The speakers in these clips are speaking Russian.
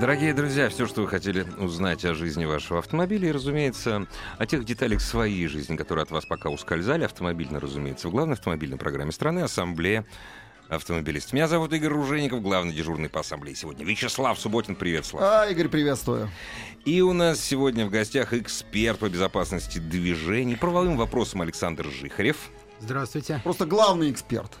Дорогие друзья, все, что вы хотели узнать о жизни вашего автомобиля, и, разумеется, о тех деталях своей жизни, которые от вас пока ускользали, автомобильно, разумеется, в главной автомобильной программе страны «Ассамблея автомобилист. Меня зовут Игорь Ружеников, главный дежурный по ассамблее сегодня. Вячеслав Субботин, привет, Слав. А, Игорь, приветствую. И у нас сегодня в гостях эксперт по безопасности движений, правовым вопросам Александр Жихарев. Здравствуйте. Просто главный эксперт.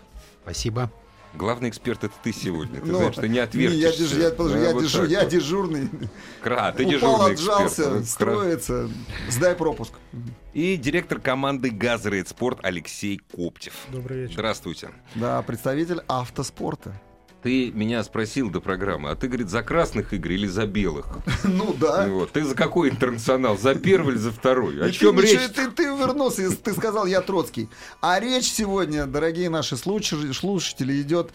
Спасибо. Главный эксперт это ты сегодня. Ты Ну, знаешь, ты не не, отвертишься. я, деж- я, подожди, Да, я, вот дежу- я вот. дежурный. Кра, ты Упал, дежурный отжался, эксперт. Кра- строится. Сдай пропуск. И директор команды «Газрейд Спорт» Алексей Коптев. Добрый вечер. Здравствуйте. Да, представитель автоспорта. Ты меня спросил до программы, а ты, говорит, за красных игр или за белых? Ну да. Вот. Ты за какой интернационал? За первый или за второй? О И чем ты, речь? Ты, ты вернулся, и ты сказал, я Троцкий. А речь сегодня, дорогие наши слуш- слушатели, идет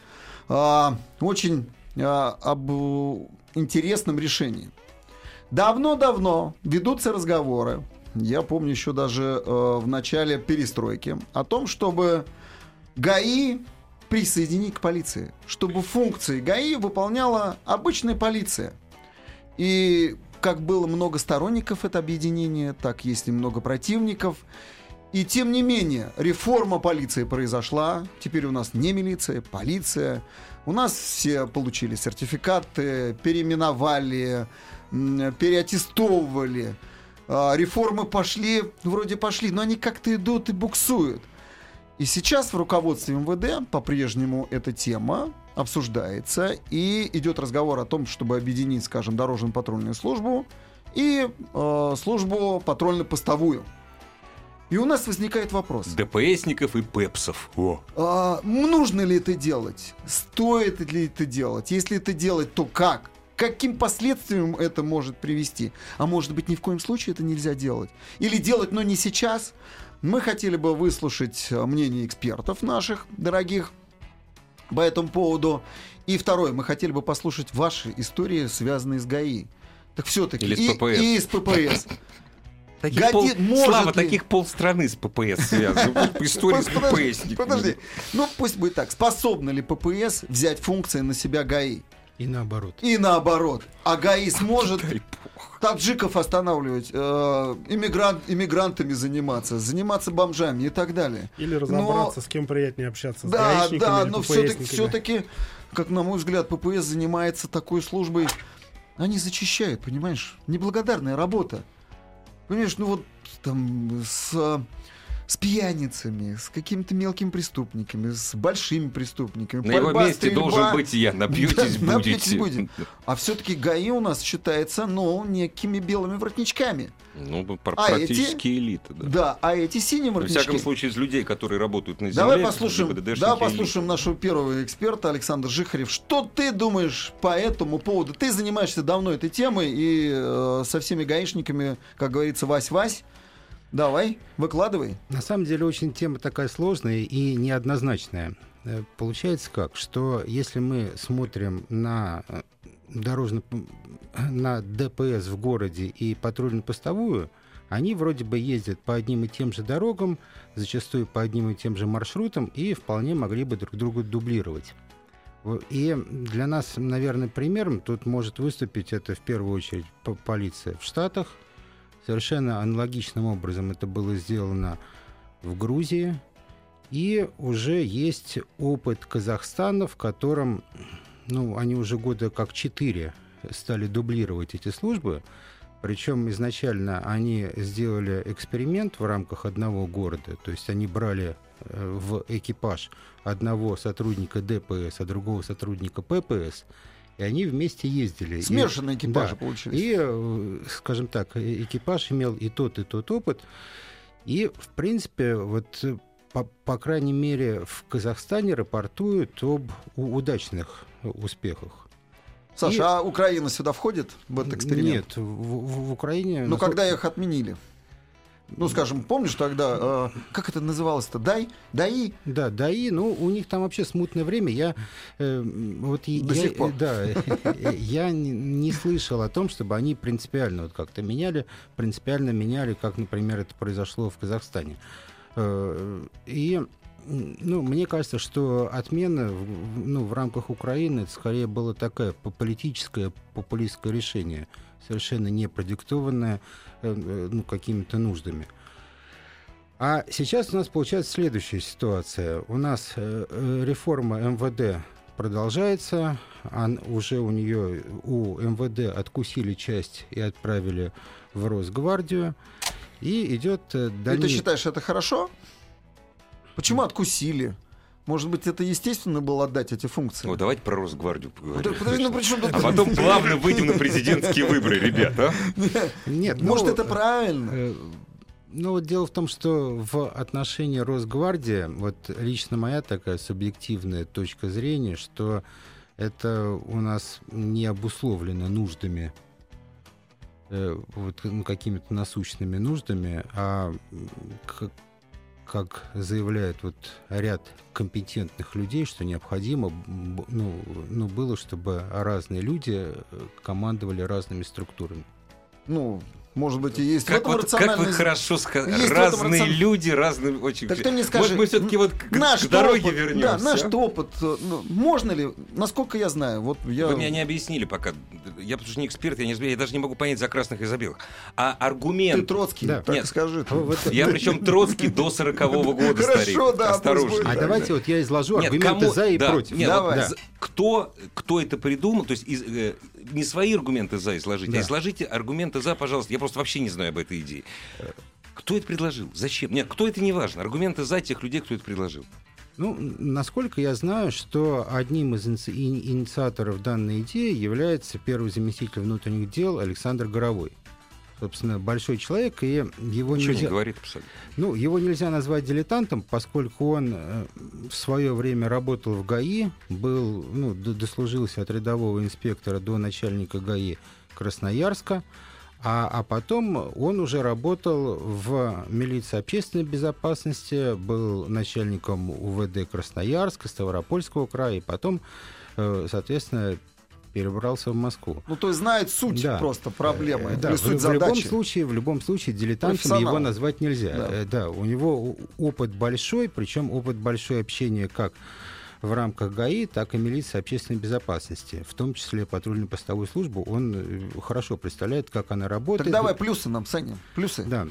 а, очень а, об интересном решении. Давно-давно ведутся разговоры, я помню еще даже э, в начале перестройки, о том, чтобы ГАИ присоединить к полиции, чтобы функции ГАИ выполняла обычная полиция. И как было много сторонников это объединения, так есть и много противников. И тем не менее, реформа полиции произошла. Теперь у нас не милиция, полиция. У нас все получили сертификаты, переименовали, переаттестовывали. А, Реформы пошли, вроде пошли, но они как-то идут и буксуют. И сейчас в руководстве МВД по-прежнему эта тема обсуждается, и идет разговор о том, чтобы объединить, скажем, дорожно-патрульную службу и э, службу патрульно-постовую. И у нас возникает вопрос. ДПСников и пепсов. О. А, нужно ли это делать? Стоит ли это делать? Если это делать, то как? Каким последствиям это может привести? А может быть, ни в коем случае это нельзя делать? Или делать, но не сейчас? Мы хотели бы выслушать э, мнение экспертов наших, дорогих, по этому поводу. И второе, мы хотели бы послушать ваши истории, связанные с ГАИ. Так все-таки. Или с и, ППС. и с ППС. Таких Годи- пол- может Слава, ли- таких полстраны с ППС связаны. История с ППСниками. Подожди. Ну, пусть будет так. Способна ли ППС взять функции на себя ГАИ? И наоборот. И наоборот. А ГАИ сможет таджиков останавливать, э, иммигрант, иммигрантами заниматься, заниматься бомжами и так далее. Или разобраться, с кем приятнее общаться, с Да, гаишниками да, но все-таки, все-таки, как на мой взгляд, ППС занимается такой службой. Они зачищают, понимаешь? Неблагодарная работа. Понимаешь, ну вот там с, с пьяницами, с какими-то мелкими преступниками, с большими преступниками. На его Борьба, месте стрельба. должен быть я. Напьетесь Да, напьетесь будете. будете. А все-таки ГАИ у нас считается, ну, некими белыми воротничками. Ну, пр- А практически элита, да. Да, а эти синие Во воротнички... всяком случае, из людей, которые работают на земле, Давай послушаем, давай послушаем нашего первого эксперта Александр Жихарев. Что ты думаешь по этому поводу? Ты занимаешься давно этой темой и э, со всеми гаишниками, как говорится, Вась-Вась. Давай, выкладывай. На самом деле очень тема такая сложная и неоднозначная. Э, Получается как, что если мы смотрим на э, дорожно на ДПС в городе и патрульно-постовую, они вроде бы ездят по одним и тем же дорогам, зачастую по одним и тем же маршрутам, и вполне могли бы друг друга дублировать. И для нас, наверное, примером тут может выступить это в первую очередь по- полиция в Штатах. Совершенно аналогичным образом это было сделано в Грузии. И уже есть опыт Казахстана, в котором ну, они уже года как четыре стали дублировать эти службы. Причем изначально они сделали эксперимент в рамках одного города. То есть они брали э, в экипаж одного сотрудника ДПС, а другого сотрудника ППС, и они вместе ездили. И- Смешанные экипажи да. получились. и, э, скажем так, э- экипаж имел и тот, и тот опыт. И, в принципе, вот э, по, по крайней мере в Казахстане рапортуют об удачных успехах. Саша, И- а Украина сюда входит в этот эксперимент? Нет, в, в- в Украине... Ну, насколько- когда их отменили. Ну, скажем, помнишь тогда, э, как это называлось-то? Дай? Дай? Да, да и, ну, у них там вообще смутное время. Я э, вот До я, сих пор. э, да, э, я не, не слышал о том, чтобы они принципиально вот как-то меняли, принципиально меняли, как, например, это произошло в Казахстане. Э, И ну, мне кажется, что отмена ну, в рамках Украины это скорее было такое по- политическое, популистское решение, совершенно не продиктованное э, э, ну, какими-то нуждами. А сейчас у нас получается следующая ситуация. У нас э, реформа МВД продолжается. Ан- уже у нее у МВД откусили часть и отправили в Росгвардию. И идет И ты считаешь, это хорошо? Почему откусили? Может быть, это естественно было отдать эти функции? Вот давайте про Росгвардию поговорим. подожди, ну при чем тут- А потом плавно выйдем на президентские выборы, ребята. Нет, Может, ну, это правильно? э, Ну, вот дело в том, что в отношении Росгвардии, вот лично моя такая субъективная точка зрения, что это у нас не обусловлено нуждами, э, вот, ну, какими-то насущными нуждами, а как заявляет вот ряд компетентных людей, что необходимо ну, ну, было, чтобы разные люди э, командовали разными структурами. Ну, может быть, и есть в Как, этом вот, как вы хорошо сказали. Разные рацион- люди, разные очень... Так ты мне Может, скажи, мы все-таки вот к, наш к дороге опыт, вернемся. Да, наш опыт. э, ну, можно ли, насколько я знаю, вот я... Вы меня не объяснили пока. Я потому что не эксперт, я, не, я даже не могу понять за красных и за белых. А Ты аргумент... Троцкий, Да. так Нет. скажи. ты. Я причем Троцкий до 40-го года, Хорошо, да, Осторожно. А давайте да. вот я изложу Нет, аргументы за и против. нет, Давай. Кто, кто это придумал, то есть из- э, не свои аргументы за изложите, Да. а изложите аргументы за, пожалуйста. Я просто вообще не знаю об этой идее. Кто это предложил? Зачем? Нет, кто это не важно. Аргументы за тех людей, кто это предложил. Ну, насколько я знаю, что одним из иници- ини- инициаторов данной идеи является первый заместитель внутренних дел Александр Горовой. Собственно, большой человек, и его Ничего не нельзя, говорит абсолютно. ну, его нельзя назвать дилетантом, поскольку он э, в свое время работал в ГАИ, был, ну, дослужился от рядового инспектора до начальника ГАИ Красноярска, а, а потом он уже работал в милиции общественной безопасности, был начальником УВД Красноярска, Ставропольского края, и потом, э, соответственно, перебрался в Москву. Ну, то есть знает суть Да. просто проблемы, Э, да, или в, суть в любом задачи. случае, в любом случае, дилетантом его назвать нельзя. Да. Э, Да. у него опыт большой, причем опыт большой общения как в рамках ГАИ, так и милиции общественной безопасности, в том числе патрульно-постовую службу. Он э, хорошо представляет, как она работает. Так давай плюсы нам, Саня, плюсы. Да.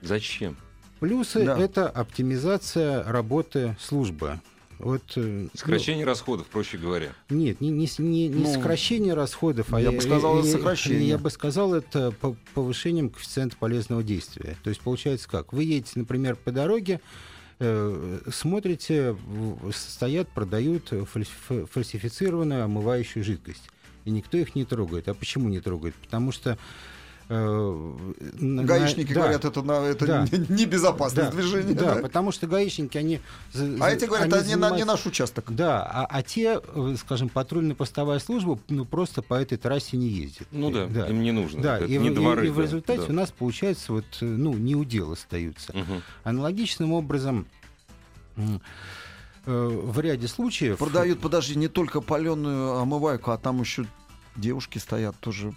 Зачем? Плюсы Да. это оптимизация работы службы. Вот, э, Сокращение расходов, проще говоря. ну, нет, не, не, не- не Ну, сокращение расходов, а я бы сказал, это сокращение. Я бы сказал, это по- повышением коэффициента полезного действия. То есть получается как? Вы едете, например, по дороге, э, смотрите, стоят, продают фальсиф- фальсифицированную омывающую жидкость. И никто их не трогает. А почему не трогает? Потому что... э, на- Гаишники да, говорят, это, на, это Да. не- небезопасное да, движение. Да, да? потому что гаишники, они... А эти говорят, это не, на- не занимаются- наш участок. Да, а, а те, э, скажем, патрульно-постовая служба, ну, просто по этой трассе не ездит. Ну да, да. им не нужно. Да, это и, в- не и- дворы. и в да, результате да. у нас получается вот, э, ну, неудел остаются. Мгм. Аналогичным образом э, в ряде случаев... Продают, подожди, не только паленую омывайку, а там еще девушки стоят тоже.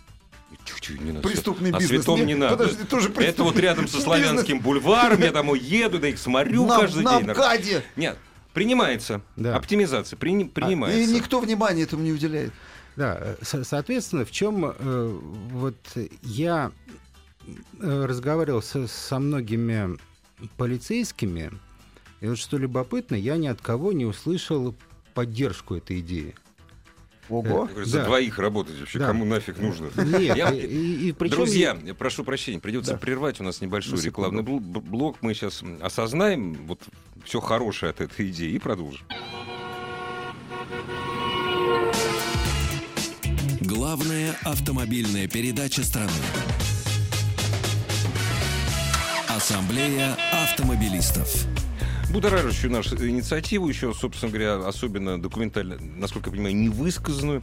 Тю-тю, не надо. Преступный О бизнес. святом не надо. Подожди, тоже Это вот рядом со бизнес. славянским бульваром, я домой еду, да их смотрю На, каждый на день. МКАДе. Нет, принимается. Да. Оптимизация при- И принимается. никто внимания этому не уделяет. Да, э, со- соответственно, в чем э, вот я э, разговаривал со, со многими полицейскими, и вот что любопытно, я ни от кого не услышал поддержку этой идеи. Ого. Я говорю, За Да. двоих работать вообще Да. кому нафиг нужно? Нет, Я- и, и- причем Друзья, я прошу прощения, придется Да. прервать у нас небольшой секунду. рекламный бл- блок. Мы сейчас осознаем вот все хорошее от этой идеи и продолжим. Главная автомобильная передача страны. Ассамблея автомобилистов. Будоражащую нашу инициативу, еще, собственно говоря, особенно документально, насколько я понимаю, невысказанную,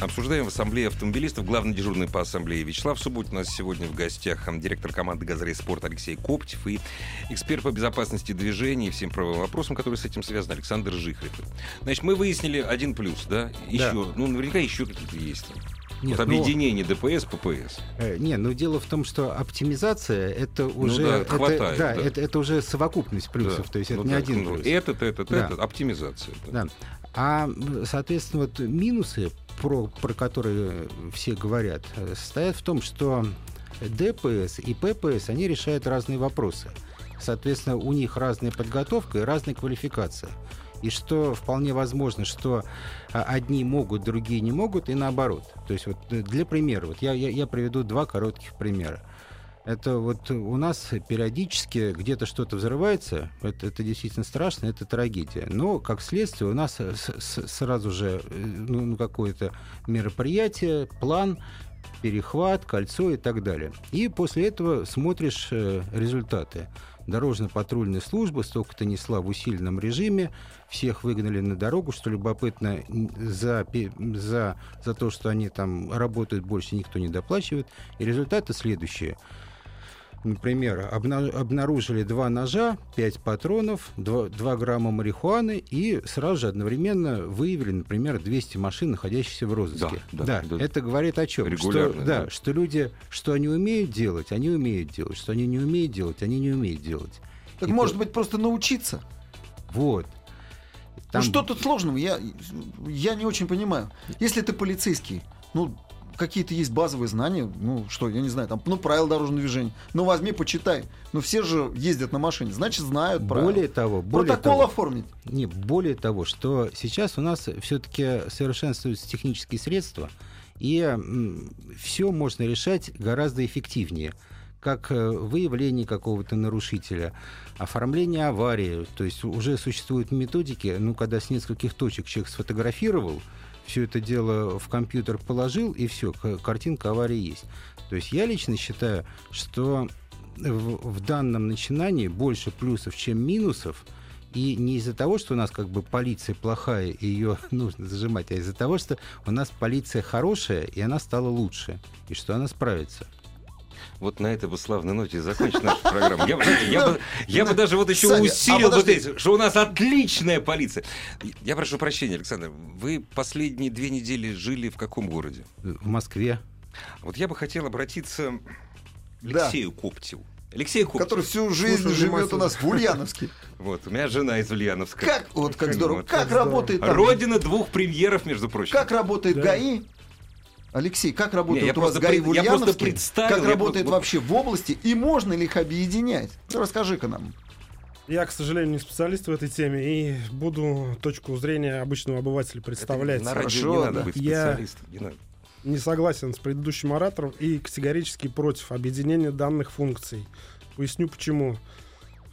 обсуждаем в Ассамблее автомобилистов. Главный дежурный по Ассамблее Вячеслав Субботин. У нас сегодня в гостях директор команды «Газрей Спорт» Алексей Коптев и эксперт по безопасности движения и всем правовым вопросам, которые с этим связаны, Александр Жихарев. Значит, мы выяснили один плюс, да? Еще, Да. ну, наверняка еще какие-то есть. Нет, вот ну, объединение ДПС, ППС. Э, Не, ну дело в том, что оптимизация это уже Ну да, это, хватает, да, да. Это, это уже совокупность плюсов, Да. то есть это Ну не да, один ну, плюс. Этот, этот, Да. этот, оптимизация. да. Да. А, соответственно, вот минусы, про, про которые все говорят, э, состоят в том, что ДПС и ППС, они решают разные вопросы. Соответственно, у них разная подготовка и разная квалификация. И что вполне возможно, что а, одни могут, другие не могут, и наоборот. То есть вот э, для примера, вот я, я, я приведу два коротких примера. Это вот у нас периодически где-то что-то взрывается, это, это действительно страшно, это трагедия. Но, как следствие, у нас с- с- сразу же э, ну, ну, какое-то мероприятие, план, перехват, кольцо и так далее. И после этого смотришь э, результаты. Дорожно-патрульная служба столько-то несла в усиленном режиме, всех выгнали на дорогу, что любопытно, за, за, за то, что они там работают больше, никто не доплачивает. И результаты следующие. Например, обна- обнаружили два ножа, пять патронов, 2, грамма марихуаны и сразу же одновременно выявили, например, 200 машин, находящихся в розыске. Да, да, да. это говорит о чем? Регулярно, что, да, да. что люди, что они умеют делать, они умеют делать, что они не умеют делать, они не умеют делать. Так И может то- быть просто научиться. Вот. Там- Ну что тут сложного? Я, я не очень понимаю. Если ты полицейский, ну какие-то есть базовые знания, ну что, я не знаю, там, ну правила дорожного движения. Ну возьми, почитай. Ну все же ездят на машине, значит знают правила. Более того, более Протокол того, оформить. Не, более того, что сейчас у нас все-таки совершенствуются технические средства, и все можно решать гораздо эффективнее как э, выявление какого-то нарушителя, оформление аварии. То есть уже существуют методики, ну, когда с нескольких точек человек сфотографировал, все это дело в компьютер положил, и все, картинка аварии есть. То есть я лично считаю, что в, в данном начинании больше плюсов, чем минусов, и не из-за того, что у нас как бы полиция плохая, и ее нужно зажимать, а из-за того, что у нас полиция хорошая, и она стала лучше, и что она справится. Вот на этой бы славной ноте закончить нашу программу. Я, бы, знаете, я, бы, я бы даже вот еще Саня, усилил а бы эти, что у нас отличная полиция. Я прошу прощения, Александр, вы последние две недели жили в каком городе? В Москве. Вот я бы хотел обратиться к Да. Алексею Коптеву. Алексей Коптев. Который всю жизнь Слушай, живет у нас в Ульяновске. Вот, у меня жена из Ульяновска. Как, вот как здорово, Вот. как Как здорово. работает там? Родина двух премьеров, между прочим. Как работает Да. ГАИ? Алексей, как работает Не, я у вас ГАИ пред- в я Ульяновске? Как я работает просто- вообще в области? И можно ли их объединять? Ну, Расскажи-ка нам. Я, к сожалению, не специалист в этой теме и буду точку зрения обычного обывателя представлять. На радио Хорошо, не надо да. быть Я- специалистом. не надо. Не согласен с предыдущим оратором и категорически против объединения данных функций. Поясню почему.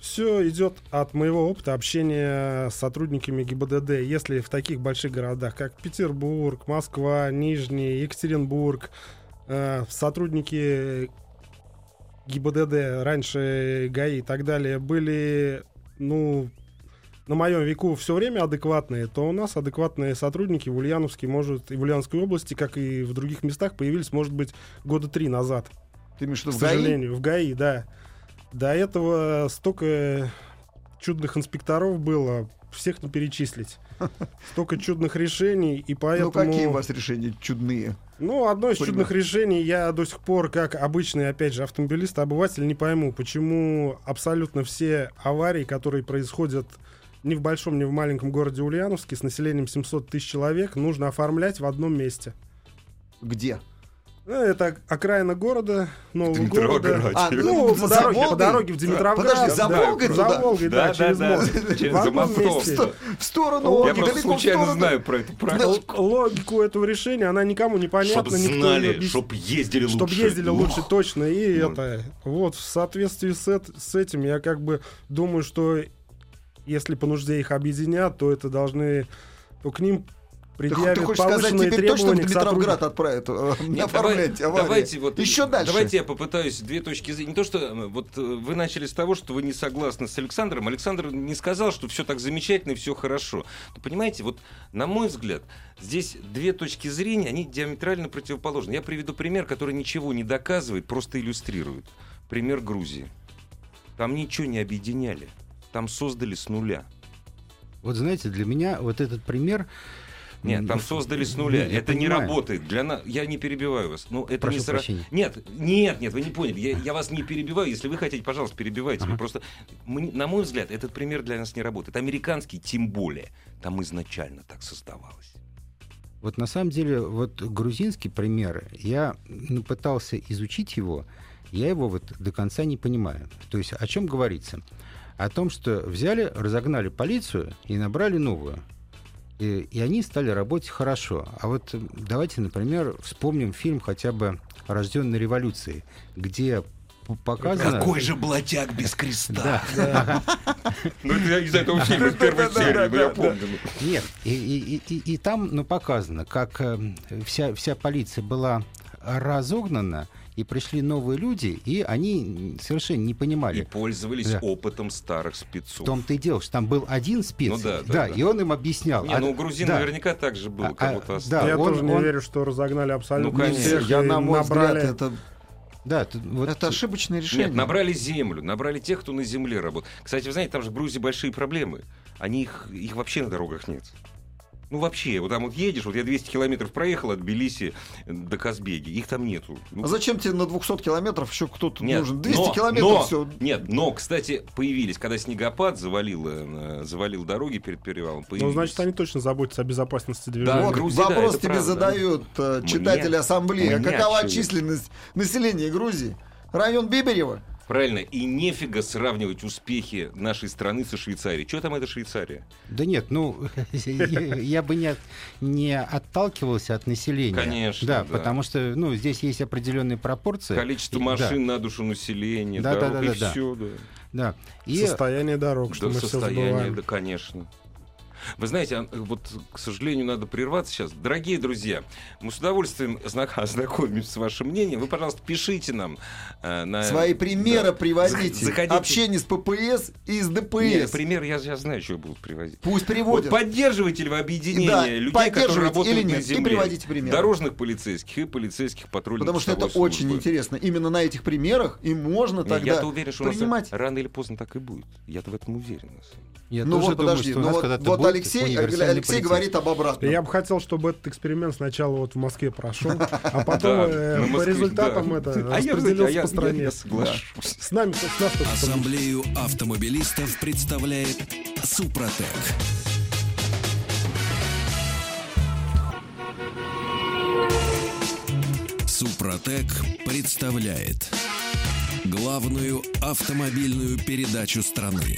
Все идет от моего опыта общения с сотрудниками ГИБДД. Если в таких больших городах, как Петербург, Москва, Нижний, Екатеринбург, э, сотрудники ГИБДД, раньше ГАИ и так далее, были, ну, на моем веку все время адекватные, то у нас адекватные сотрудники в Ульяновске, может, и в Ульяновской области, как и в других местах, появились, может быть, года три назад. Ты имеешь в виду К в ГАИ? сожалению, в ГАИ, да. До этого столько чудных инспекторов было, всех не перечислить. Столько чудных решений, и поэтому... Ну какие у вас решения чудные? Ну, одно из Понимаю. чудных решений я до сих пор, как обычный, опять же, автомобилист, обыватель, не пойму, почему абсолютно все аварии, которые происходят ни в большом, ни в маленьком городе Ульяновске с населением 700 тысяч человек, нужно оформлять в одном месте. Где? Ну, Это окраина города, нового города. А, Ну, за- по за дороге, по дороге в Димитровград. Подожди, за да, Волгой За туда? Волгой, да, Да, через да, да. мост. Через- В за одном мостом. месте. Сто- В сторону Я Волги, просто далеко в случайно сторону. знаю про эту практику. Л- Логику этого решения, она никому не понятна. Чтобы никто знали, чтобы ездили лучше. Чтоб ездили лучше точно. И Ну. это. Вот, в соответствии с этим, я как бы думаю, что если по нужде их объединят, то это должны. то к ним предъявит ты хочешь сказать, теперь точно в Дмитровград отправят э, Нет, оформлять давай- аварии? давайте вот Еще дальше. Давайте я попытаюсь две точки зрения. Не то, что э, вот э, вы начали с того, что вы не согласны с Александром. Александр не сказал, что все так замечательно и все хорошо. Но понимаете, вот на мой взгляд, здесь две точки зрения, они диаметрально противоположны. Я приведу пример, который ничего не доказывает, просто иллюстрирует. Пример Грузии. Там ничего не объединяли. Там создали с нуля. Вот знаете, для меня вот этот пример... Нет, там создали с нуля. я это не работает. Для нас. Я не перебиваю вас. Ну, это Прошу не сра-. Нет, нет, нет, вы не поняли. Я, я вас не перебиваю. Если вы хотите, пожалуйста, перебивайте. Ага. просто, мы- на мой взгляд, этот пример для нас не работает. Американский, тем более, там изначально так создавалось. Вот на самом деле, вот грузинский пример, я ну, пытался изучить его, я его вот до конца не понимаю. То есть о чем говорится? О том, что взяли, разогнали полицию и набрали новую. И, и они стали работать хорошо. А вот давайте, например, вспомним фильм хотя бы «Рожденный революцией», где показано... Какой же блатяк без креста? Да. Ну, это из этого фильма, из первой серии, ну, я помню. Нет, и, и- и- и- и там ну, показано, как э, вся, вся полиция была разогнана, и пришли новые люди, и они совершенно не И понимали. пользовались Да. опытом старых В спецов. том-то и дело, что там был один спец, Ну да, да, да. и он им объяснял. Не, А- ну, у грузин да. наверняка так же было, А- кому-то а, да, Я он- тоже не он- верю, что разогнали абсолютно Ну, конечно. всех Я, и на мой набрали... взгляд, это, Да, тут вот- это ошибочное решение. Нет, набрали землю, набрали тех, кто на земле работает. Кстати, вы знаете, там же в Грузии большие проблемы. Они их, их вообще на дорогах нет. Ну, вообще, вот там вот едешь, вот я 200 километров проехал от Тбилиси до Казбеги, их там нету. Ну, А зачем тебе на 200 километров еще кто-то Нет, нужен? 200 но- километров но- все. Нет, но, кстати, появились, когда снегопад завалил, э, завалил дороги перед перевалом. Ну, появились. значит, они точно заботятся о безопасности Да, движения. Вот да, вопрос это тебе правда. задают э, Мне- читатели ассамблеи. А мне какова очевидно. численность населения Грузии? Район Биберева? Правильно, и нефига сравнивать успехи нашей страны со Швейцарией. Что там это Швейцария? Да нет, ну, я, бы не, не отталкивался от населения. Конечно, Да, потому что, ну, здесь есть определенные пропорции. Количество машин на душу населения, Да, да, да, и да, да. все, да. Да, да. И Состояние дорог, что Да, мы все состояние, забываем. да, конечно. Вы знаете, а, вот, к сожалению, надо прерваться сейчас. Дорогие друзья, мы с удовольствием зна- ознакомимся с вашим мнением. Вы, пожалуйста, пишите нам. э, на... Свои примеры да. приводите. Зах- заходите. Общение с ППС и с Нет, ДПС. пример, я, я знаю, что будут привозить. Пусть Вот приводят. поддерживаете ли вы объединение Да, людей, которые работают или на нет, и земле? приводите примеры. Дорожных полицейских и полицейских патрульных Потому что это постовой очень службы. интересно. Именно на этих примерах и можно Не, тогда Я-то уверен, что принимать. рано или поздно так и будет. Я-то в этом уверен. на я ну тоже вот думаю, подожди, что у ну нас вот, когда-то вот будет Алексей, Алексей говорит об обратном. Я бы хотел, чтобы этот эксперимент сначала вот в Москве прошел, а потом э, по результатам это А я, распределился а по стране. С нами, с нас Ассамблею автомобилистов представляет Супротек. Супротек представляет главную автомобильную передачу страны.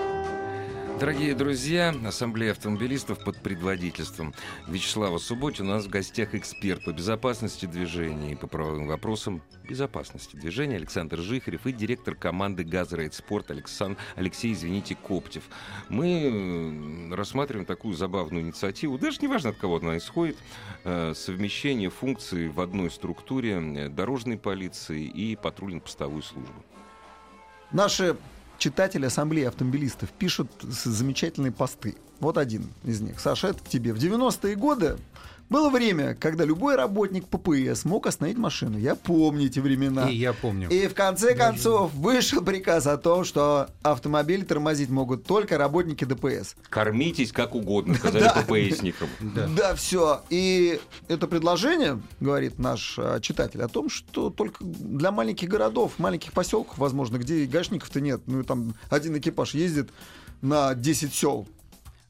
Дорогие друзья, Ассамблея автомобилистов под предводительством Вячеслава Субботина. У нас в гостях эксперт по безопасности движения и по правовым вопросам безопасности движения Александр Жихарев и директор команды «Газрейд Спорт» Александр, Алексей, извините, Коптев. Мы э, рассматриваем такую забавную инициативу, даже неважно от кого она исходит, э, совмещение функций в одной структуре э, дорожной полиции и патрульно-постовой службы. Наши читатели Ассамблеи автомобилистов пишут замечательные посты. Вот один из них. Саша, это к тебе. В 90-е годы было время, когда любой работник ППС мог остановить машину. Я помню эти времена. И я помню. И в конце концов вышел приказ о том, что автомобили тормозить могут только работники ДПС. Кормитесь как угодно, сказали. ППСникам. Да. Да, все. И это предложение, говорит наш а, читатель, о том, что только для маленьких городов, маленьких поселков, возможно, где и гаишников-то нет. Ну, и там один экипаж ездит на 10 сел.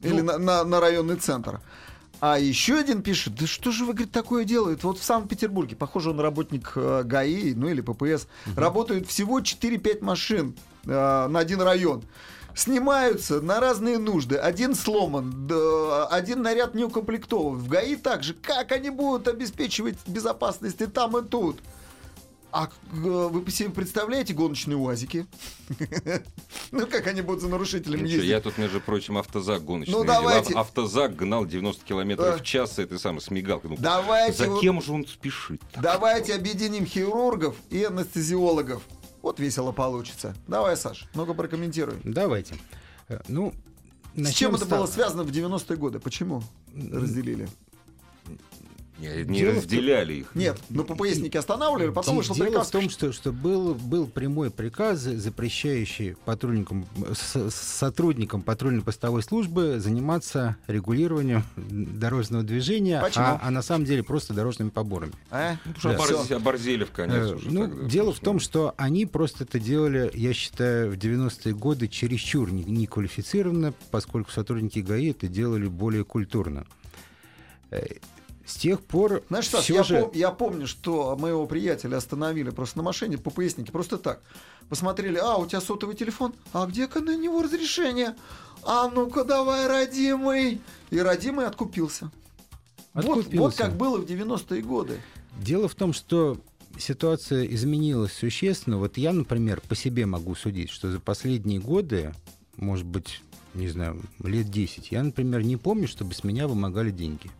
Или на, на- на районный центр. А еще один пишет, да что же вы, говорит, такое делают? Вот в Санкт-Петербурге, похоже, он работник э, ГАИ, ну или ППС, работают всего 4-5 машин э, на один район. снимаются на разные нужды. Один сломан, один наряд не укомплектован. В ГАИ также. Как они будут обеспечивать безопасность и там, и тут? А э, вы себе представляете гоночные УАЗики? Ну, как они будут за нарушителем ездить? Я тут, между прочим, автозак гоночный. Ну, видел. давайте. Ав- Автозак гнал 90 километров в час, это самое, с мигалкой. Ну, Давайте За кем же он спешит? Давайте объединим хирургов и анестезиологов. Вот весело получится. Давай, Саш, ну-ка прокомментируй. Давайте. Э, Ну, С чем это было связано в 90-е годы? Почему разделили? Не, не Дело в разделяли их. Нет, ну по поясники останавливали, потом вышел Дело приказ. в том, что, что был, был прямой приказ, запрещающий патрульникам, с- сотрудникам патрульно-постовой службы заниматься регулированием дорожного движения, Почему? а, а на самом деле просто дорожными поборами. А? Ну, Да. оборз- оборзели в конец Э, уже ну, тогда. дело в том, что они просто это делали, я считаю, в 90-е годы чересчур не- неквалифицированно, поскольку сотрудники ГАИ это делали более культурно. С тех пор Знаешь, всё я, же... пом- я помню, что моего приятеля остановили просто на машине по пояснике, просто так. Посмотрели, а, у тебя сотовый телефон, а где-ка на него разрешение? А ну-ка давай, родимый. И родимый откупился. Вот, вот Откупился. как было в 90-е годы. Дело в том, что ситуация изменилась существенно. Вот я, например, по себе могу судить, что за последние годы, может быть, не знаю, лет 10, я, например, не помню, чтобы с меня вымогали деньги.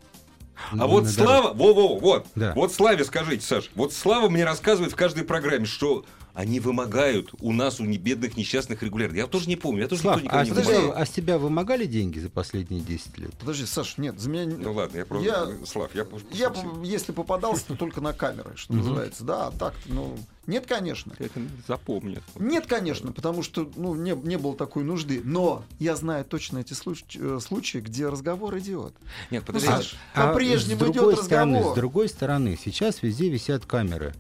А На- вот Слава, во-во, вот, Да. вот Славе скажите, Саш, вот Слава мне рассказывает в каждой программе, что они вымогают у нас, у бедных несчастных регулярно. Я тоже не помню, я тоже Слав, никто никогда а, не подожди. а с тебя вымогали деньги за последние 10 лет? Подожди, Саш, нет, за меня... Ну ладно, я просто... Я- Слав, я... Я, если попадался, то только на камеры, что называется. Да, так, ну... Нет, конечно. Это запомнят. Нет, конечно, потому что ну, не, не было такой нужды. Но я знаю точно эти случаи, э, случаи где разговор идет. Нет, подожди, Ну, Саш, Саш, По-прежнему с другой идет стороны, разговор. С другой стороны, сейчас везде висят камеры.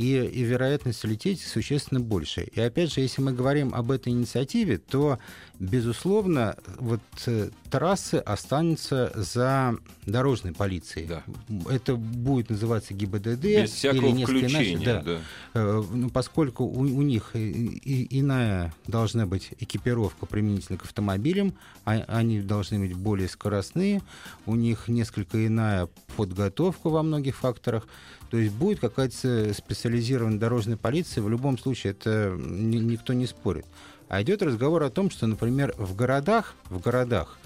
И, и вероятность улететь существенно больше. И опять же, если мы говорим об этой инициативе, то, безусловно, вот э, трассы останутся за дорожной полицией. Да. Это будет называться ГИБДД. без всякого или несколько иначе, включения. да. да. Э, ну, поскольку у, у них и- иная должна быть экипировка применительно к автомобилям, а- они должны быть более скоростные, у них несколько иная подготовка во многих факторах. То есть будет какая-то специализированная дорожная полиция, в любом случае это ни- никто не спорит. А идет разговор о том, что, например, в городах, в городах,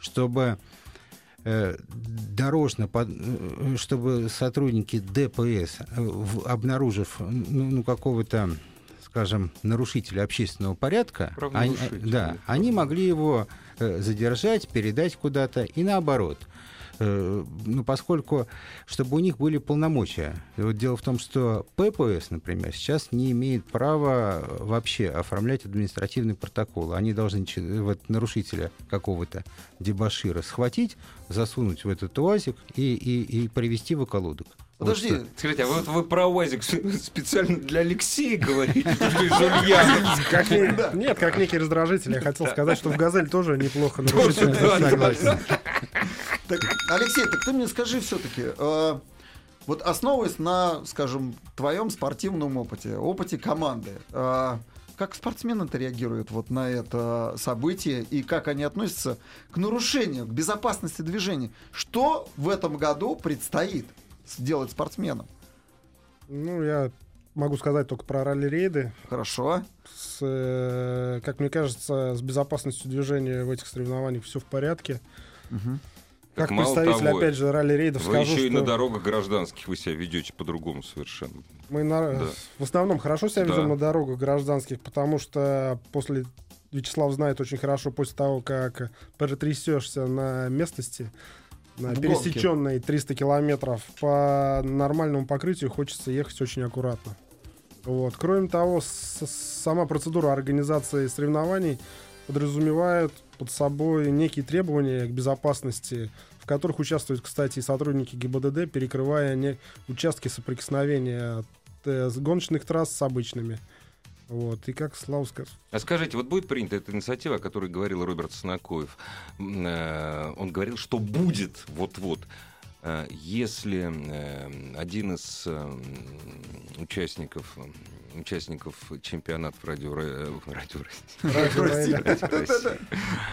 чтобы э, дорожно, под- э, чтобы сотрудники ДПС, э, обнаружив ну, ну, какого-то, скажем, нарушителя общественного порядка, они, да, они могли его э, задержать, передать куда-то и наоборот. Э, Ну, поскольку, чтобы у них были полномочия. И вот дело в том, что ППС, например, сейчас не имеет права вообще оформлять административный протокол. Они должны вот, нарушителя какого-то дебашира схватить, засунуть в этот уазик и, и, и привести в околодок. Вот Подожди, что- Скажите, а вот вы про УАЗик специально для Алексея говорите? что Нет, как некий раздражитель. Я хотел сказать, что в «Газель» тоже неплохо нарушитель. Согласен. Так, Алексей, так ты мне скажи все-таки, вот основываясь на, скажем, твоем спортивном опыте, опыте команды, э, как спортсмены-то реагируют вот на это событие и как они относятся к нарушению, к безопасности движения? Что в этом году предстоит сделать спортсменам? Ну, я могу сказать только про ралли-рейды. Хорошо. С, э, как мне кажется, с безопасностью движения в этих соревнованиях все в порядке. Как мало представитель, того, опять же, ралли-рейдов Вы скажу, еще и на что дорогах гражданских вы себя ведете по-другому совершенно. мы на- Да. в основном хорошо себя Да. ведем на дорогах гражданских, потому что после Вячеслав знает очень хорошо, после того, как перетрясешься на местности, на пересеченной 300 километров по нормальному покрытию хочется ехать очень аккуратно. Вот. Кроме того, сама процедура организации соревнований подразумевает под собой некие требования к безопасности, в которых участвуют, кстати, и сотрудники ГИБДД, перекрывая не участки соприкосновения э, с гоночных трасс с обычными. Вот. И как Слава сказал, А скажите, вот будет принята эта инициатива, о которой говорил Роберт Санакоев? М, э, Он говорил, что будет вот-вот, если э, один из э, участников э, участников чемпионатов радио, э, радио Радио России.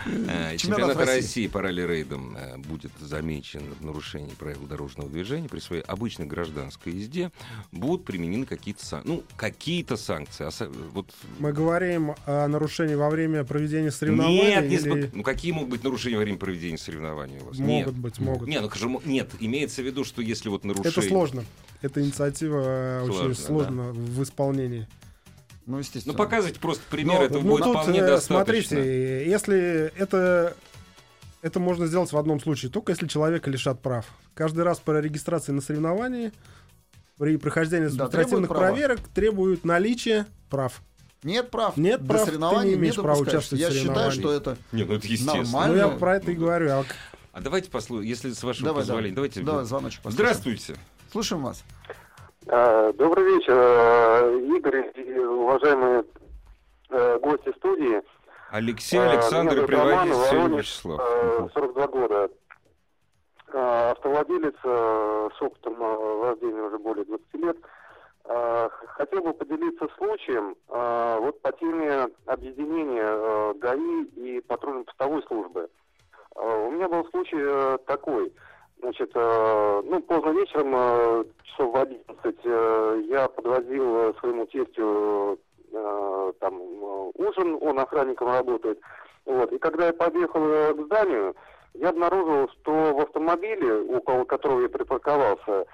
Э, Чемпионат Чемпионат России. По ралли-рейдам э, будет замечен в нарушении правил дорожного движения при своей обычной гражданской езде будут применены какие-то сан- ну какие-то санкции. А Вот Мы говорим о нарушении во время проведения соревнований. нет, не или ну какие могут быть нарушения во время проведения соревнований у вас? Могут нет. быть, могут. Ну скажем, нет, имеется в виду, что если вот нарушение... Это сложно. Эта инициатива э, Сложно, очень сложно в исполнении. Ну, Ну естественно. показывайте просто пример, Но- этого Ну, будет тут, вполне э, достаточно. смотрите, если это это можно сделать в одном случае, только если человека лишат прав. Каждый раз по регистрации на соревновании при прохождении Да, административных права. проверок требуют наличия прав. Нет прав. Нет До прав, ты не имеешь права допускаешь. участвовать в Я считаю, что это Не, ну это естественно. Нормально. Ну, я ну, про это и говорю. А А давайте послушаем, если с вашего Давай, позволения. давай. Давайте. Давай, звоночек послушаем. Здравствуйте. Слушаем вас. А, Добрый вечер, э, Игорь и уважаемые э, гости студии. Алексей, А, Александр приводите Воронеж, Вячеслав. э, 42 года. А, Автовладелец э, с опытом э, вождения уже более 20 лет. Хотел бы поделиться случаем вот по теме объединения э, ГАИ и патрульно-постовой службы. А, У меня был случай э, такой. Значит, э, ну, поздно вечером, э, часов в 11, э, я подвозил своему тестю там ужин, он охранником работает. Вот. И когда я подъехал к зданию, я обнаружил, что в автомобиле, около которого я припарковался,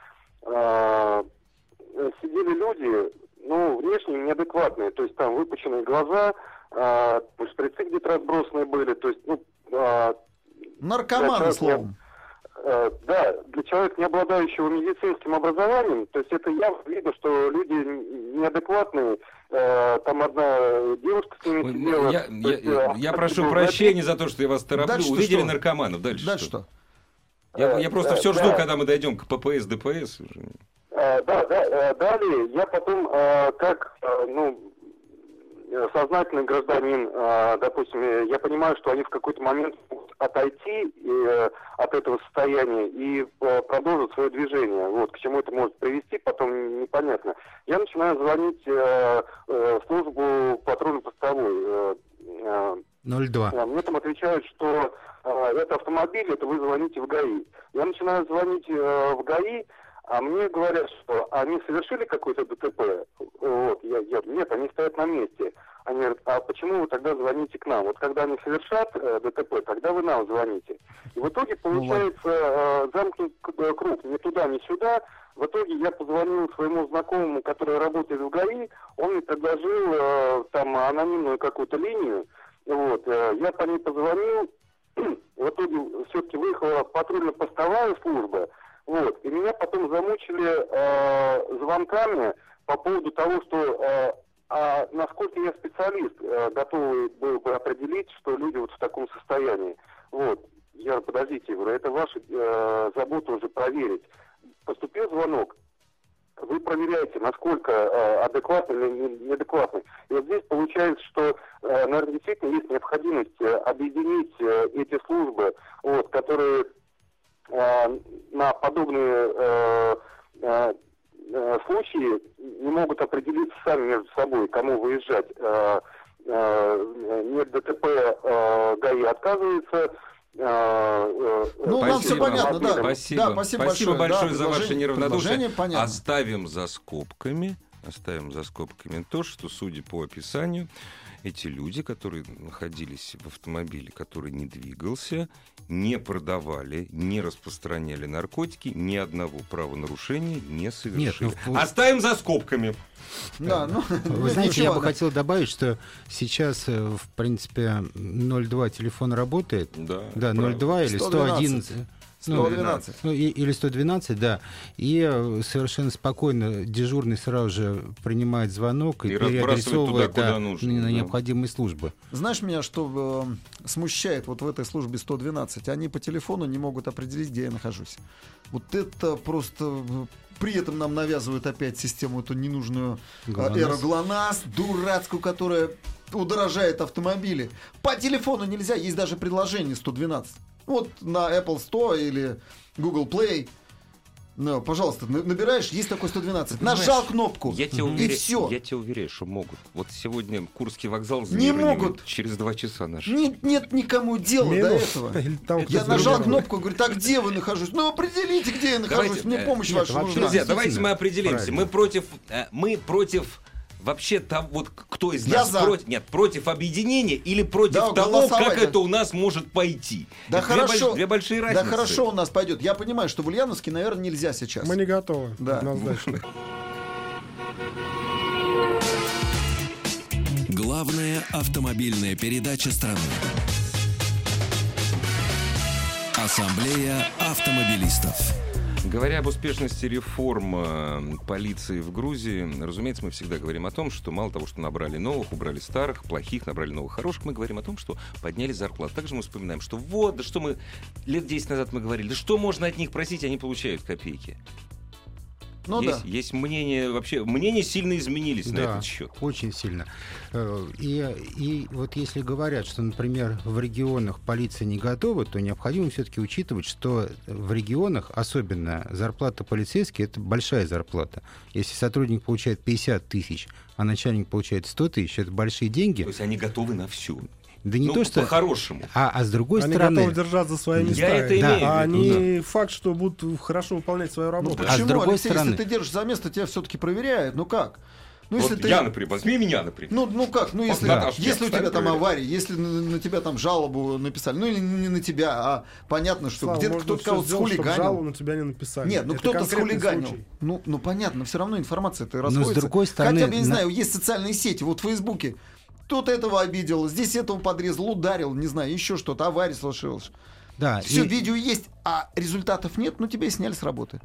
сидели люди, ну, внешне неадекватные, то есть там выпученные глаза, шприцы где-то разбросанные были, то есть, ну, Наркоманы, словом. Э, Да, для человека, не обладающего медицинским образованием, то есть это явно видно, что люди неадекватные. Э, Там одна девушка с ними Ой, сидела. Я, я- есть, э, я как прошу прощения за то, что я вас тороплю. Увидели что? наркоманов. Дальше, Дальше что? что? Я, я просто Э, все да. жду, когда мы дойдем к ППС, ДПС. уже. Э, Да, да, э, далее я потом, э, как, э, ну, сознательный гражданин, э, допустим, э, я понимаю, что они в какой-то момент могут отойти э, от этого состояния и э, продолжат свое движение. Вот, к чему это может привести, потом непонятно. Я начинаю звонить э, э, в службу патрульно-постовой. э, э, 02. а, Мне там отвечают, что э, это автомобиль, это вы звоните в ГАИ. Я начинаю звонить э, в ГАИ, а мне говорят, что они совершили какое-то ДТП. Вот, я, я- нет, они стоят на месте. Они говорят, а почему вы тогда звоните к нам? Вот когда они совершат э, ДТП, тогда вы нам звоните. И в итоге получается э, замкнут э, круг ни туда, ни сюда. В итоге я позвонил своему знакомому, который работает в ГАИ, он мне предложил э, там анонимную какую-то линию, вот, э, я по ней позвонил, в итоге все-таки выехала патрульно-постовая служба, вот, и меня потом замучили э, звонками по поводу того, что э, а насколько я специалист, э, готовый был бы определить, что люди вот в таком состоянии. Вот, я подождите, я говорю, это ваша э, забота уже проверить. Поступил звонок, вы проверяете, насколько э, адекватный или не- неадекватный. И вот здесь получается, что, э, наверное, действительно есть необходимость э, объединить э, эти службы, вот, которые э, на подобные э, э, э, случаи не могут определиться сами между собой, кому выезжать. Э, э, нет ДТП, э, ГАИ отказывается. Ну, нам все Спасибо. понятно, да. Спасибо. Да, спасибо, Спасибо большое. большое Да, за ваше неравнодушие. понятно. Оставим за скобками, оставим за скобками то, что, судя по описанию, эти люди, которые находились в автомобиле, который не двигался, не продавали, не распространяли наркотики, ни одного правонарушения не совершили. ну, в- Оставим за скобками. Да, ну, Вы знаете, ничего, я бы да. хотел добавить, что сейчас, э, в принципе, 02 телефон работает. Да, Да, правда. 02 или 111. Ну, 112. ну, и- или 112, да. И э, совершенно спокойно дежурный сразу же принимает звонок и, И переадресовывает туда, куда да, нужно, на да. необходимые службы. Знаешь меня, что э, смущает вот в этой службе 112? Они по телефону не могут определить, где я нахожусь. Вот это просто... э, При этом нам навязывают опять систему эту ненужную э, ГЛОНАСС. Дурацкую, которая удорожает автомобили. По телефону нельзя, есть даже предложение 112. Вот на Apple Store или Google Play. Ну, пожалуйста, на- набираешь, есть такой 112. Понимаешь, Нажал кнопку. Я тебе, и уверяю, все. я тебе уверяю, что могут. Вот сегодня Курский вокзал Не могут. через два часа наш. Не- нет никому дела до Минус. этого. Или там Я нажал другой. кнопку, говорит, а где вы нахожусь? Ну определите, где я нахожусь. Давайте, Мне э, помощь нет, ваша нужна. Друзья, давайте мы определимся. правильно. Мы против, э, мы против вообще того, вот кто из Я нас за. против, нет, против объединения или против Да, того, как да. это у нас может пойти. Да Это две хорошо. больш- две большие Да разницы. хорошо у нас пойдет. Я понимаю, что в Ульяновске, наверное, нельзя сейчас. Мы не готовы. Да. Однозначно. Главная автомобильная передача страны. Ассамблея автомобилистов. Говоря об успешности реформ э, полиции в Грузии, разумеется, мы всегда говорим о том, что мало того, что набрали новых, убрали старых, плохих, набрали новых, хороших, мы говорим о том, что подняли зарплату. Также мы вспоминаем, что вот, да что мы лет 10 назад мы говорили, да что можно от них просить, они получают копейки. Ну есть, да. есть мнение, вообще, мнения сильно изменились на Да, этот счет. очень сильно. Э, И, и вот если говорят, что, например, в регионах полиция не готова, то необходимо все-таки учитывать, что в регионах, особенно зарплата полицейских, это большая зарплата. Если сотрудник получает 50 тысяч, а начальник получает 100 тысяч, это большие деньги. То есть они готовы на всю. Да не ну, то, что... по-хорошему. А, а с другой Они стороны... готовы держать за свои места. Я это Да. имею А в виду. они факт, что будут хорошо выполнять свою Ну работу. А с почему, другой Алексей, стороны- если ты держишь за место, тебя все-таки проверяют? Ну как? Ну Вот если ты... я, например, возьми меня, например. Ну, ну как, ну если, Наташа, если у тебя там проверяю. авария, если на, на тебя там жалобу написали, ну или не на тебя, а понятно, что Слава, где-то кто-то кого-то схулиганил. жалобу на тебя не написали. Нет, ну Это кто-то схулиганил. случай. Ну, ну понятно, все равно информация-то с расходится. другой стороны, Хотя бы, я не на- знаю, есть социальные сети, вот в Фейсбуке. Кто-то этого обидел, здесь этого подрезал, ударил, не знаю, еще что-то, авария случилась. Да, Все, и- видео есть, а результатов нет, ну тебя сняли с работы.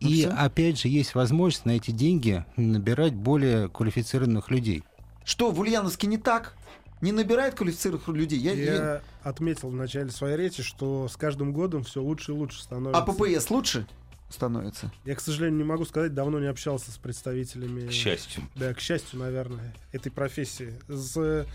Ну, И всё. опять же есть возможность на эти деньги набирать более квалифицированных людей. Что, в Ульяновске не так? Не набирает квалифицированных людей? Я, Я я- отметил в начале своей речи, что с каждым годом все лучше и лучше становится. А ППС лучше становится? Я, к сожалению, не могу сказать, давно не общался с представителями... К счастью. Да, к счастью, наверное, этой профессии. С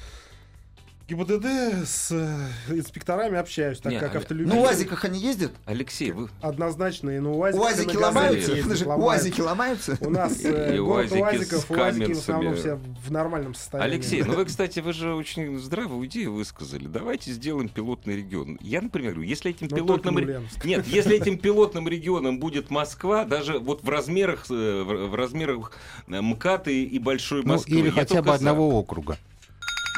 ГИБДД, с э, инспекторами общаюсь, так Не, как автолюбитель. Ну, в УАЗиках они ездят? Алексей, вы... Однозначно, и на УАЗиках, и УАЗики на ломаются? Ломаются. УАЗики ломаются? У нас э, И город УАЗики УАЗиков, УАЗики в основном все в нормальном состоянии. Алексей, ну вы, кстати, вы же очень здравую идею высказали. Давайте сделаем пилотный регион. Я, например, говорю, если этим Но пилотным... не Ульяновск. Нет, если этим пилотным регионом будет Москва, даже вот в размерах, э, в размерах э, МКАДа и большой Ну, Москвы. или я хотя бы за. одного округа.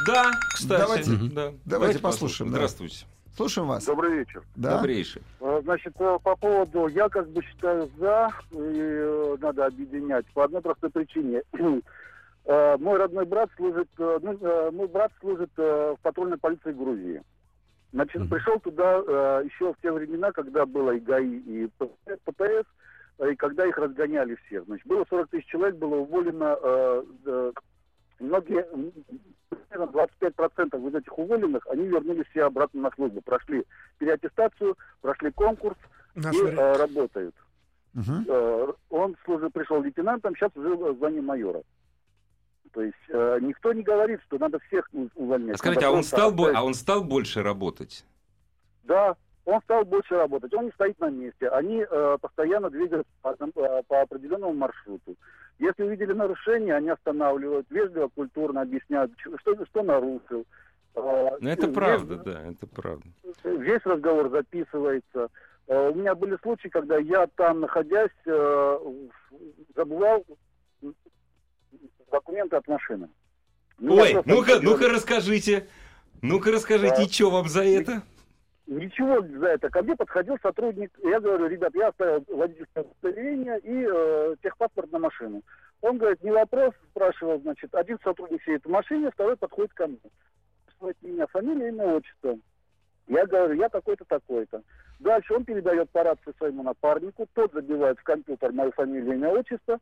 Да, кстати. Давайте- да. давайте послушаем, да. Здравствуйте. Слушаем вас. Добрый вечер. Да? Добрейший. Э, Значит, э, по поводу, я как бы считаю за, и э, надо объединять по одной простой причине. Э, Мой родной брат служит, э, ну, э, мой брат служит э, в патрульной полиции Грузии. Значит, Мгм. пришел туда э, еще в те времена, когда было и ГАИ, и ППС, э, и когда их разгоняли всех. Значит, было 40 тысяч человек, было уволено э, э, многие, примерно 25% из этих уволенных, они вернулись все обратно на службу, прошли переаттестацию, прошли конкурс Наш и вариант. э, работают. Мгм. Э, он служил, пришел лейтенантом, сейчас уже в звании майора. То есть э, никто не говорит, что надо всех увольнять. А скажите, а он, стал, бо- а он стал больше работать? Да, он стал больше работать, он не стоит на месте. Они э, постоянно двигаются по, э, по определенному маршруту. Если увидели нарушение, они останавливают, вежливо, культурно объясняют, что, что нарушил. Э, Ну, это весь- правда, да, это правда. Весь разговор записывается. Э, У меня были случаи, когда я там, находясь, э, забывал документы от машины. Ой, ну-ка, ну-ка расскажите. Ну-ка расскажите, и что вам за это? Ничего за это. Ко мне подходил сотрудник, я говорю, ребят, я оставил водительское удостоверение и э, техпаспорт на машину. Он говорит, не вопрос, спрашивал, значит, один сотрудник сидит в машине, второй подходит ко мне. Спрашивает меня фамилия, имя, отчество. Я говорю, я такой-то, такой-то. Дальше он передает по рации своему напарнику, тот забивает в компьютер мою фамилию, имя, отчество.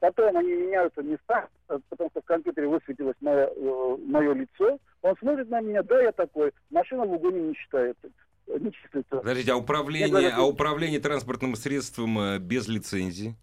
Потом они меняются места, э, потому что в компьютере высветилось мое, э, мое лицо. Он смотрит на меня, да, я такой. Машина в угоне не считается, не числится. Подождите, а управление, говорю, а управление транспортным средством э, без лицензии?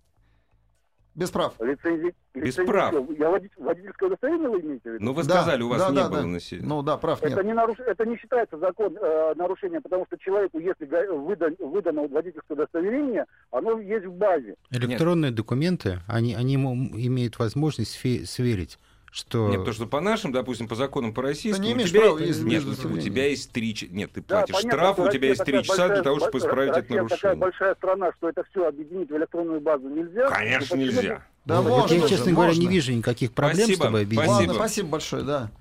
Без прав. Лицензии, Без прав. Я водитель- водительское удостоверение вы имеете в виду? Ну, вы Да, сказали, у вас да, не да, было да. на себе. Ну да, прав нет. Это не, наруш... это не считается закон э, нарушением, потому что человеку, если выдан- выдано водительское удостоверение, оно есть в базе. Электронные документы, они, они имеют возможность сверить, что... Нет, потому что по нашим, допустим, по законам по российскому, Ты не у имеешь тебя, права ездить нет, у тебя есть три, нет, ты Да, платишь понятно, штраф, у тебя есть три такая часа для большая- того, чтобы исправить это Россия такая нарушение. большая страна, что это все объединить в электронную базу нельзя. Конечно, Ну, почему нельзя. Да, Ну, можно я, честно говоря, не можно. вижу никаких проблем Спасибо, с тобой объединить. спасибо. Ладно, спасибо большое, да.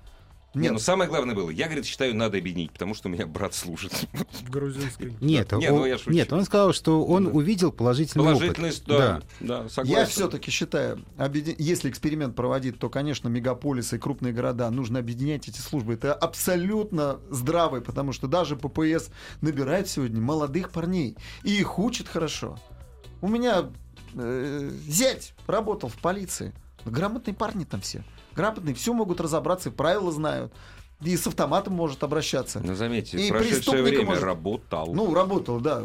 Не, Нет, ну самое главное было, я, говорит, считаю, надо объединить, потому что у меня брат служит. В грузинской. Нет, Не, он, ну я шучу. нет, он сказал, что он увидел положительный, Положительный, опыт. да, да, согласен. Я все-таки считаю, объедин- если эксперимент проводить, то, конечно, мегаполисы и крупные города нужно объединять эти службы. Это абсолютно здравый, потому что даже ППС набирает сегодня молодых парней и их учат хорошо. У меня э, зять работал в полиции. Грамотные парни там все. Грамотные, все могут разобраться, и правила знают. И с автоматом может обращаться. Ну, заметьте, И в прошедшее время может- работал. Ну, работал, да.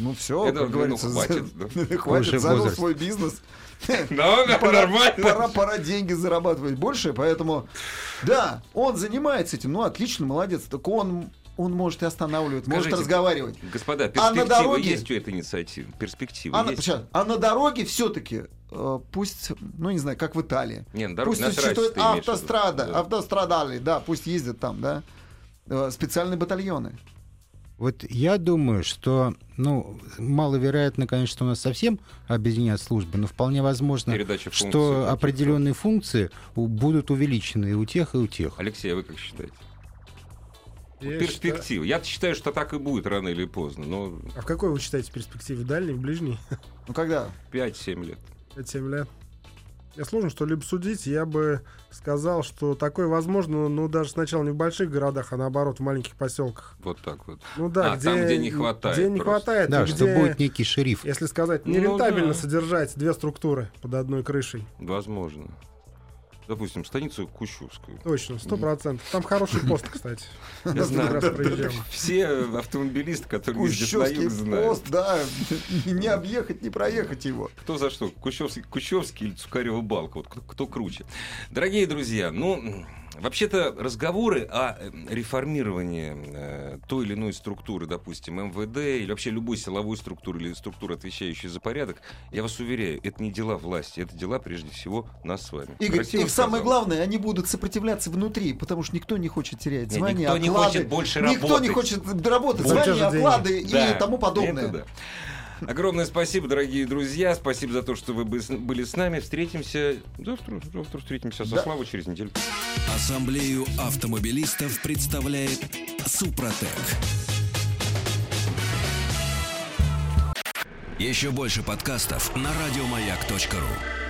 Ну, все, Это, как ну, говорится, хватит, да. хватит, завел свой бизнес. Да, пора, нормально. Пора, пора деньги зарабатывать больше, поэтому, да, он занимается этим, ну, отлично, молодец. Так он, он может и останавливать, может Скажите, разговаривать. Господа, А на перспективы дороге- есть у этой инициативы? Перспективы А на, есть? сейчас, а на дороге все-таки, пусть, ну, не знаю, как в Италии, Не, на дороге, пусть существует в автострада, Да. автострадали, да, пусть ездят там, да, э, специальные батальоны. Вот я думаю, что, ну, маловероятно, конечно, что у нас совсем объединят службы, но вполне возможно, Передача функций что определенные функции будут увеличены и у тех, и у тех. Алексей, а вы как считаете? Я Перспективы. Я считаю, что так и будет рано или поздно, но считаю- А в какой вы считаете перспективе? Дальней, ближней? Ну, когда? 5-7 лет. 5-7 лет. Я сложно что-либо судить. Я бы сказал, что такое возможно, ну, даже сначала не в больших городах, а наоборот, в маленьких поселках. Вот так вот. Ну да, А, где, там, где не хватает Где не просто. хватает, Да, и что где, будет некий шериф. если сказать, Ну нерентабельно да. содержать две структуры под одной крышей. Возможно. Допустим, станицу Кущевскую. Точно, сто процентов. Там хороший пост, кстати. Я знаю. Все автомобилисты, которые ездят на Кущевский юг, знают. пост, да, не объехать, не проехать его. Кто за что? Кущевский, Кущевский или Цукарева балка? Вот кто круче. Дорогие друзья, ну, вообще-то разговоры о э, реформировании э, той или иной структуры, допустим, МВД или вообще любой силовой структуры или структуры, отвечающей за порядок, я вас уверяю, это не дела власти, это дела прежде всего нас с вами. Игорь, Красиво их самое сказал? главное, они будут сопротивляться внутри, потому что никто не хочет терять Не, звания, никто не оклады. хочет больше Никто не работать. хочет работать, денег. оклады Да, и тому подобное. это да. Огромное спасибо, дорогие друзья. Спасибо за то, что вы были с нами. Встретимся завтра. Завтра встретимся со Да. Славой через неделю. Ассамблею автомобилистов представляет Супротек. Еще больше подкастов на радиомаяк.ру.